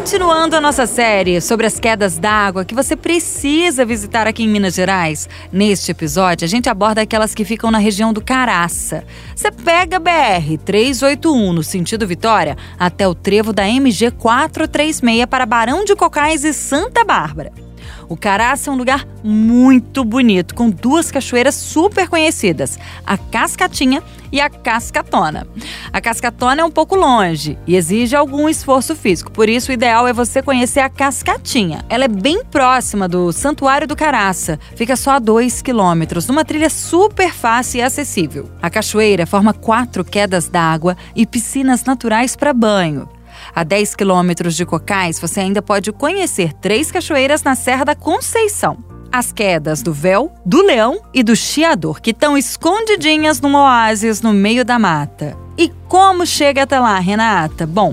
Continuando a nossa série sobre as quedas d'água que você precisa visitar aqui em Minas Gerais, neste episódio a gente aborda aquelas que ficam na região do Caraça. Você pega a BR 381 no sentido Vitória até o trevo da MG 436 para Barão de Cocais e Santa Bárbara. O Caraça é um lugar muito bonito, com duas cachoeiras super conhecidas, a Cascatinha e a Cascatona. A Cascatona é um pouco longe e exige algum esforço físico, por isso o ideal é você conhecer a Cascatinha. Ela é bem próxima do Santuário do Caraça, fica só a 2 quilômetros, numa trilha super fácil e acessível. A cachoeira forma quatro quedas d'água e piscinas naturais para banho. A 10 quilômetros de Cocais, você ainda pode conhecer três cachoeiras na Serra da Conceição. As quedas do Véu, do Leão e do Chiador, que estão escondidinhas num oásis no meio da mata. E como chega até lá, Renata? Bom,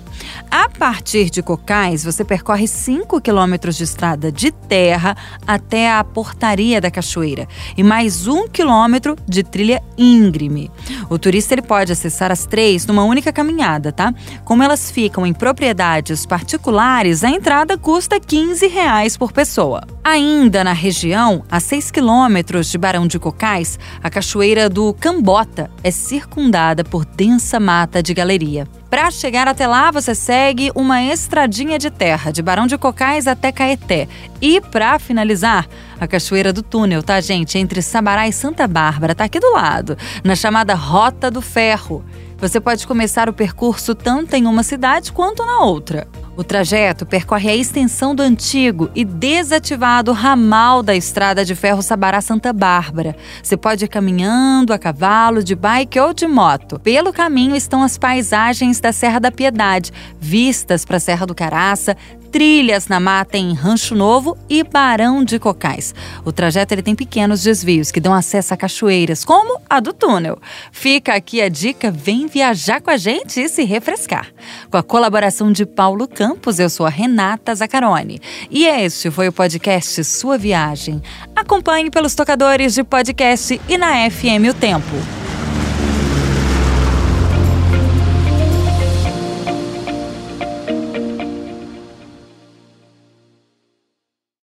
a partir de Cocais, você percorre 5 quilômetros de estrada de terra até a portaria da cachoeira e mais um quilômetro de trilha íngreme. O turista ele pode acessar as três numa única caminhada, tá? Como elas ficam em propriedades particulares, a entrada custa 15 reais por pessoa. Ainda na região, a 6 quilômetros de Barão de Cocais, a cachoeira do Cambota é circundada por densa mata de galeria. Para chegar até lá, você segue uma estradinha de terra de Barão de Cocais até Caeté. E para finalizar, a Cachoeira do Túnel, tá, gente? Entre Sabará e Santa Bárbara, tá aqui do lado, na chamada Rota do Ferro. Você pode começar o percurso tanto em uma cidade quanto na outra. O trajeto percorre a extensão do antigo e desativado ramal da estrada de ferro Sabará-Santa Bárbara. Você pode ir caminhando a cavalo, de bike ou de moto. Pelo caminho estão as paisagens da Serra da Piedade, vistas para a Serra do Caraça, trilhas na mata em Rancho Novo e Barão de Cocais. O trajeto ele tem pequenos desvios que dão acesso a cachoeiras, como a do túnel. Fica aqui a dica, vem viajar com a gente e se refrescar. Com a colaboração de Paulo Campos, eu sou a Renata Zacarone. E este foi o podcast Sua Viagem. Acompanhe pelos tocadores de podcast e na FM O Tempo.